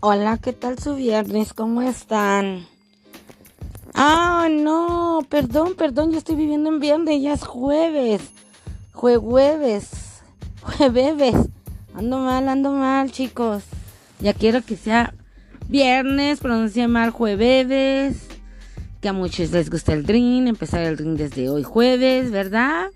Hola, ¿qué tal su viernes? ¿Cómo están? Ah, no, perdón, perdón, yo estoy viviendo en viernes, ya es jueves. Jueves, jueves. Ando mal, ando mal, chicos. Ya quiero que sea viernes, pronuncia mal jueves. Que a muchos les gusta el drink, empezar el drink desde hoy jueves, ¿verdad?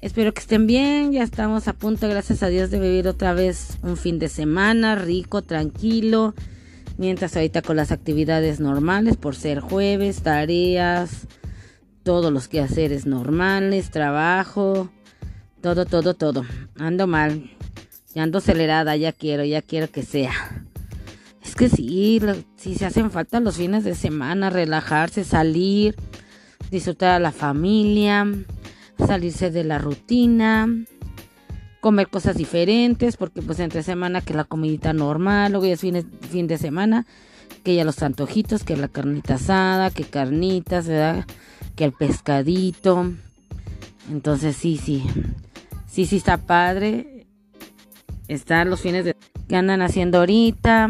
Espero que estén bien, ya estamos a punto, gracias a Dios, de vivir otra vez un fin de semana rico, tranquilo. Mientras ahorita con las actividades normales, por ser jueves, tareas, todos los quehaceres normales, trabajo, todo, todo, todo. Ando mal, ya ando acelerada, ya quiero, ya quiero que sea. Es que sí, sí se hacen falta los fines de semana, relajarse, salir, disfrutar a la familia salirse de la rutina, comer cosas diferentes, porque pues entre semana que la comidita normal, luego ya es fin, fin de semana, que ya los antojitos, que la carnita asada, que carnitas, ¿verdad? Que el pescadito. Entonces sí, sí, sí, sí está padre. Están los fines de... que andan haciendo ahorita?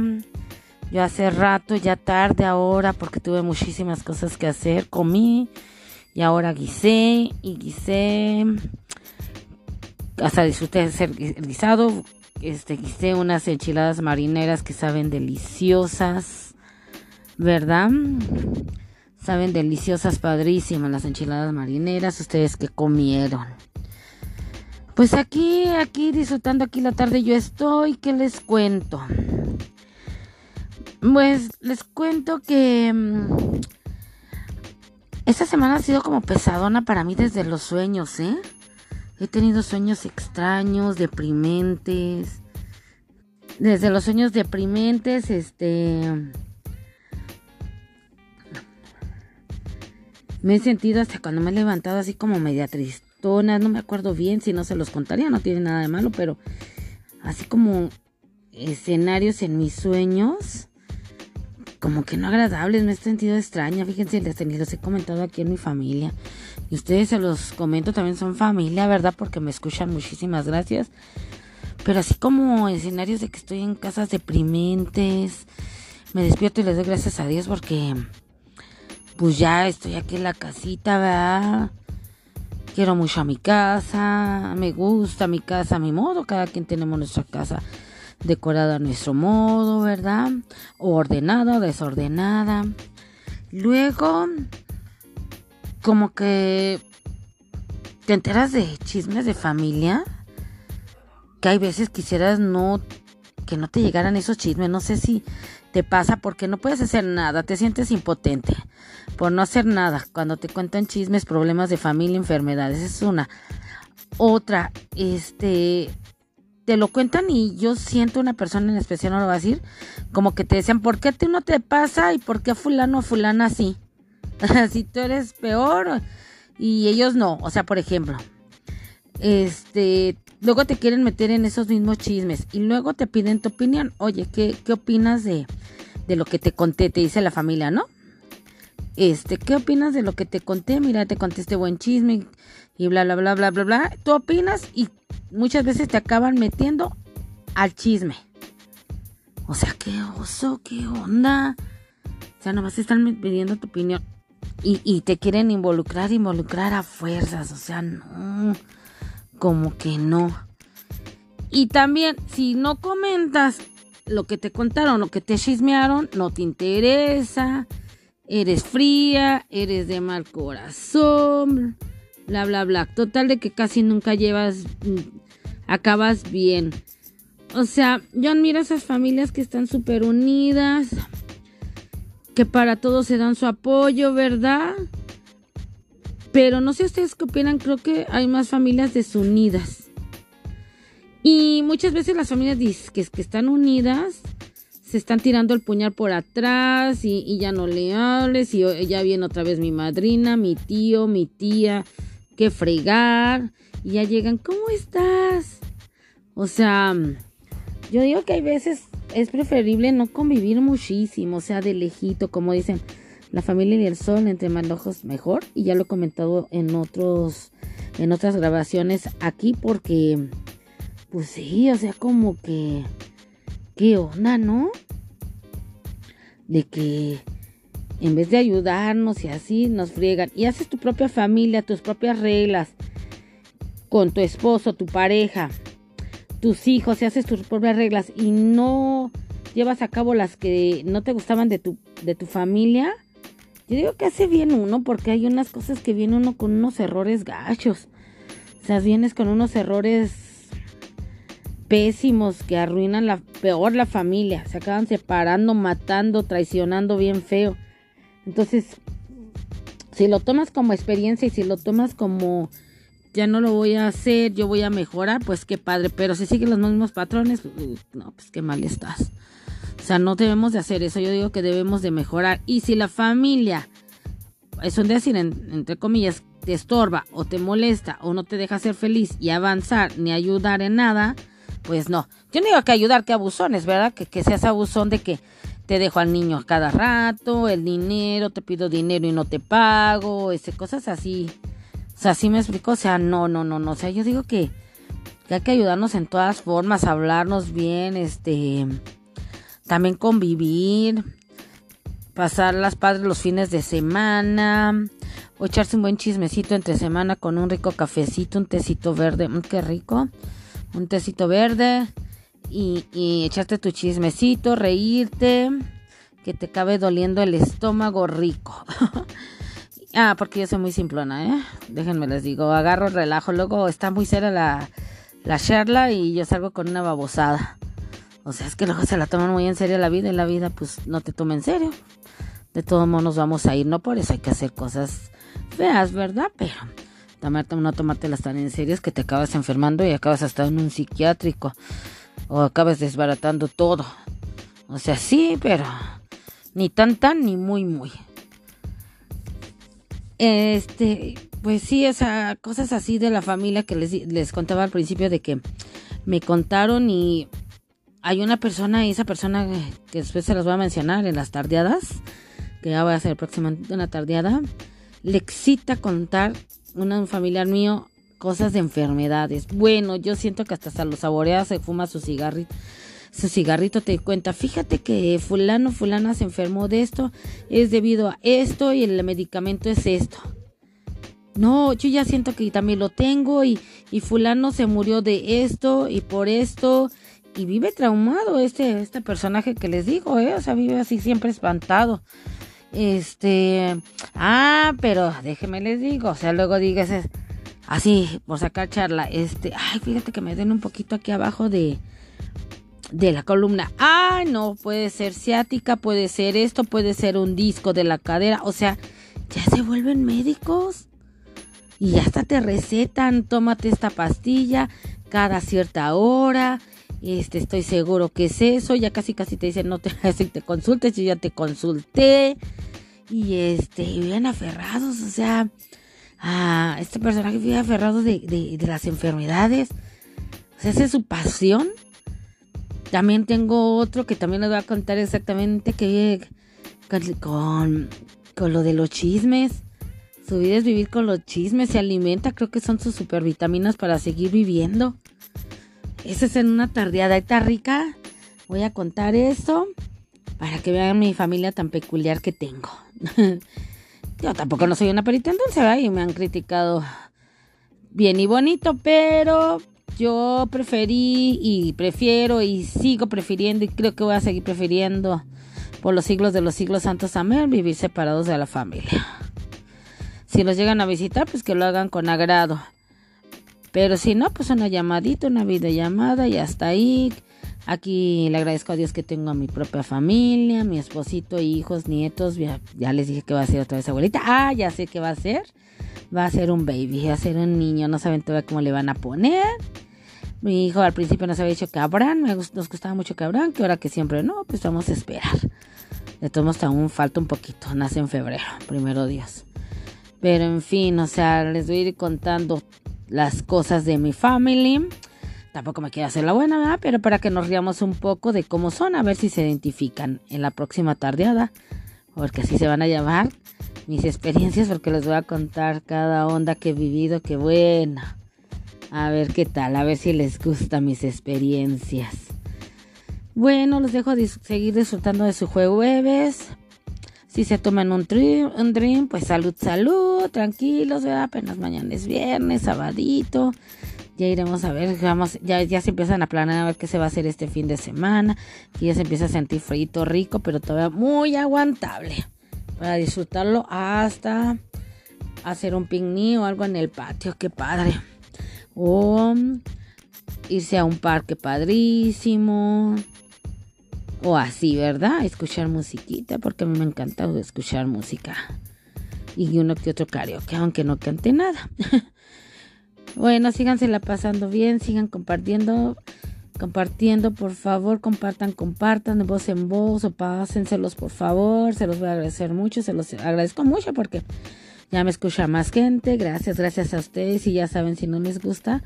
Yo hace rato, ya tarde ahora, porque tuve muchísimas cosas que hacer. Comí, y ahora guisé y guisé. Hasta disfruté de ser guisado. Este, guisé unas enchiladas marineras que saben deliciosas. ¿Verdad? Saben deliciosas, padrísimas las enchiladas marineras. Ustedes que comieron. Pues aquí, aquí disfrutando aquí la tarde yo estoy. ¿Qué les cuento? Pues les cuento que mm, esta semana ha sido como pesadona para mí desde los sueños, ¿eh? He tenido sueños extraños, deprimentes. Desde los sueños deprimentes, este... Me he sentido hasta cuando me he levantado así como media tristona. No me acuerdo bien si no se los contaría, no tiene nada de malo, pero así como escenarios en mis sueños como que no agradables, me he sentido extraña. Fíjense, les, los he comentado aquí en mi familia. Y ustedes se los comento, también son familia, ¿verdad? Porque me escuchan, muchísimas gracias. Pero así como escenarios de que estoy en casas deprimentes, me despierto y les doy gracias a Dios porque pues ya estoy aquí en la casita, ¿verdad? Quiero mucho a mi casa, me gusta mi casa, mi modo, cada quien tenemos nuestra casa decorada a nuestro modo, ¿verdad? Ordenada, desordenada. Luego, como que te enteras de chismes de familia, que hay veces quisieras no, que no te llegaran esos chismes, no sé si te pasa porque no puedes hacer nada, te sientes impotente por no hacer nada cuando te cuentan chismes, problemas de familia, enfermedades, es una. Otra, este, te lo cuentan y yo siento una persona en especial, no lo va a decir, como que te decían, ¿por qué a ti no te pasa y por qué a fulano o fulana así? si tú eres peor y ellos no. O sea, por ejemplo, este, luego te quieren meter en esos mismos chismes y luego te piden tu opinión. Oye, ¿qué, qué opinas de, de lo que te conté? Te dice la familia, ¿no? Este, ¿qué opinas de lo que te conté? Mira, te conté este buen chisme y bla, bla, bla, bla, bla, bla. Tú opinas y muchas veces te acaban metiendo al chisme. O sea, qué oso, qué onda. O sea, nomás están pidiendo tu opinión. Y, y te quieren involucrar, involucrar a fuerzas. O sea, no. Como que no. Y también, si no comentas lo que te contaron, lo que te chismearon, no te interesa. Eres fría, eres de mal corazón bla, bla, bla. Total de que casi nunca llevas, mm, acabas bien. O sea, yo admiro a esas familias que están súper unidas, que para todos se dan su apoyo, ¿verdad? Pero no sé ustedes qué opinan, creo que hay más familias desunidas. Y muchas veces las familias que, que están unidas se están tirando el puñal por atrás y, y ya no le hables y ya viene otra vez mi madrina, mi tío, mi tía, que fregar. Y ya llegan, ¿cómo estás? O sea, yo digo que hay veces es preferible no convivir muchísimo, o sea, de lejito, como dicen, la familia y el sol, entre más lejos mejor. Y ya lo he comentado en otros, en otras grabaciones aquí, porque, pues sí, o sea, como que, ¿qué onda, no? de que en vez de ayudarnos y así nos friegan y haces tu propia familia, tus propias reglas con tu esposo, tu pareja, tus hijos y haces tus propias reglas y no llevas a cabo las que no te gustaban de tu, de tu familia, yo digo que hace bien uno porque hay unas cosas que viene uno con unos errores gachos. O sea, vienes con unos errores pésimos que arruinan la peor la familia. Se acaban separando, matando, traicionando bien feo. Entonces, si lo tomas como experiencia y si lo tomas como ya no lo voy a hacer, yo voy a mejorar, pues qué padre. Pero si siguen los mismos patrones, no, pues qué mal estás. O sea, no debemos de hacer eso. Yo digo que debemos de mejorar. Y si la familia, es un decir, entre comillas, te estorba o te molesta o no te deja ser feliz y avanzar ni ayudar en nada, pues no. Yo no digo que ayudar, que abusones, ¿verdad? Que, que seas abusón de que te dejo al niño cada rato, el dinero, te pido dinero y no te pago, ese, cosas así. O sea, así me explico, o sea, no, no, no, no, o sea, yo digo que, hay que ayudarnos en todas formas, hablarnos bien, este, también convivir, pasar las padres los fines de semana, o echarse un buen chismecito entre semana con un rico cafecito, un tecito verde, mm, qué rico, un tecito verde y, y echarte tu chismecito, reírte, que te cabe doliendo el estómago rico. ah, porque yo soy muy simplona, ¿eh? Déjenme les digo, agarro relajo, luego está muy seria la, la charla y yo salgo con una babosada. O sea, es que luego se la toman muy en serio la vida y la vida pues no te toma en serio. De todos modos nos vamos a ir, no por eso hay que hacer cosas feas, ¿verdad? Pero tomarte, no tomártelas tan en serio es que te acabas enfermando y acabas hasta en un psiquiátrico o acabas desbaratando todo. O sea, sí, pero ni tan tan ni muy muy. Este, pues sí, esa cosas así de la familia que les, les contaba al principio de que me contaron y hay una persona y esa persona que después se las voy a mencionar en las tardeadas, que ya voy a hacer próximamente una tardeada, le excita contar una, un familiar mío cosas de enfermedades. Bueno, yo siento que hasta se lo saborea, se fuma su cigarrito. Su cigarrito te cuenta, fíjate que fulano, fulana se enfermó de esto, es debido a esto y el medicamento es esto. No, yo ya siento que también lo tengo y, y fulano se murió de esto y por esto y vive traumado este, este personaje que les digo, ¿eh? O sea, vive así siempre espantado. Este, ah, pero déjeme les digo, o sea, luego digas así, por sacar charla, este, ay, fíjate que me den un poquito aquí abajo de, de la columna. Ay, no, puede ser ciática, puede ser esto, puede ser un disco de la cadera, o sea, ya se vuelven médicos. Y hasta te recetan, tómate esta pastilla cada cierta hora este, estoy seguro que es eso. Ya casi casi te dicen, no te, si te consultes, yo ya te consulté. Y este, bien aferrados, o sea, este personaje vive aferrado de, de, las enfermedades. O sea, esa es su pasión. También tengo otro que también les voy a contar exactamente que con, con lo de los chismes. Su vida es vivir con los chismes, se alimenta, creo que son sus supervitaminas para seguir viviendo. Eso es en una tardeada. Está rica. Voy a contar eso para que vean mi familia tan peculiar que tengo. Yo tampoco no soy una perita en dulce. Y me han criticado bien y bonito, pero yo preferí y prefiero y sigo prefiriendo y creo que voy a seguir prefiriendo por los siglos de los siglos santos amén vivir separados de la familia. Si los llegan a visitar, pues que lo hagan con agrado. Pero si no, pues una llamadita, una videollamada y hasta ahí. Aquí le agradezco a Dios que tengo a mi propia familia, mi esposito, hijos, nietos. Ya, les dije que va a ser otra vez abuelita. Ah, ya sé que va a ser. Va a ser un baby, va a ser un niño. No saben todavía cómo le van a poner. Mi hijo al principio nos había dicho que Abraham, nos gustaba mucho que Abraham, que ahora que siempre no, pues vamos a esperar. De todos modos aún falta un poquito, nace en febrero, primero Dios. Pero en fin, o sea, les voy a ir contando las cosas de mi family. Tampoco me quiero hacer la buena, ¿verdad? Pero para que nos riamos un poco de cómo son, a ver si se identifican en la próxima tardeada. Porque así se van a llamar mis experiencias, porque les voy a contar cada onda que he vivido, que buena. A ver qué tal, a ver si les gustan mis experiencias. Bueno, los dejo seguir disfrutando de su jueves. Si se toman un, un dream, pues salud, salud, tranquilos, ¿verdad? apenas mañana es viernes, sabadito. Ya iremos a ver, vamos, ya, ya se empiezan a planear a ver qué se va a hacer este fin de semana. Y ya se empieza a sentir frito rico, pero todavía muy aguantable. Para disfrutarlo hasta hacer un picnic o algo en el patio, qué padre. O irse a un parque padrísimo o así, ¿verdad? Escuchar musiquita, porque a mí me encanta escuchar música. Y uno que otro karaoke, aunque no cante nada. bueno, síganse la pasando bien, sigan compartiendo. Compartiendo, por favor, compartan, compartan de voz en voz o pásenselos, por favor. Se los voy a agradecer mucho, se los agradezco mucho porque ya me escucha más gente. Gracias, gracias a ustedes. Y ya saben, si no les gusta,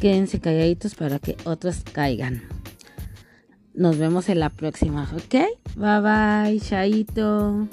quédense calladitos para que otros caigan. Nos vemos en la próxima, ¿ok? Bye bye, chaito.